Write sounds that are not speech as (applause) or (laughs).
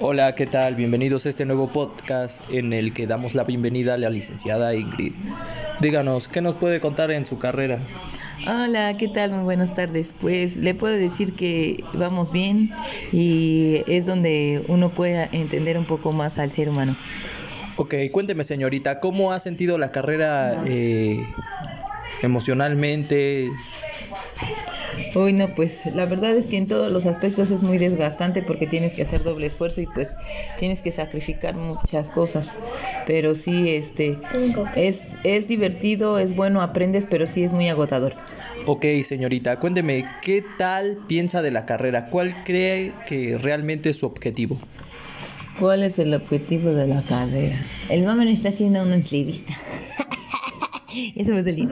Hola, ¿qué tal? Bienvenidos a este nuevo podcast en el que damos la bienvenida a la licenciada Ingrid. Díganos, ¿qué nos puede contar en su carrera? Hola, ¿qué tal? Muy buenas tardes. Pues le puedo decir que vamos bien y es donde uno puede entender un poco más al ser humano. Ok, cuénteme señorita, ¿cómo ha sentido la carrera eh, emocionalmente? Uy, no, pues la verdad es que en todos los aspectos es muy desgastante porque tienes que hacer doble esfuerzo y pues tienes que sacrificar muchas cosas. Pero sí, este, es, es divertido, es bueno, aprendes, pero sí es muy agotador. Ok, señorita, cuénteme, ¿qué tal piensa de la carrera? ¿Cuál cree que realmente es su objetivo? ¿Cuál es el objetivo de la carrera? El mamá está haciendo una entrevista. (laughs) Eso va a salir.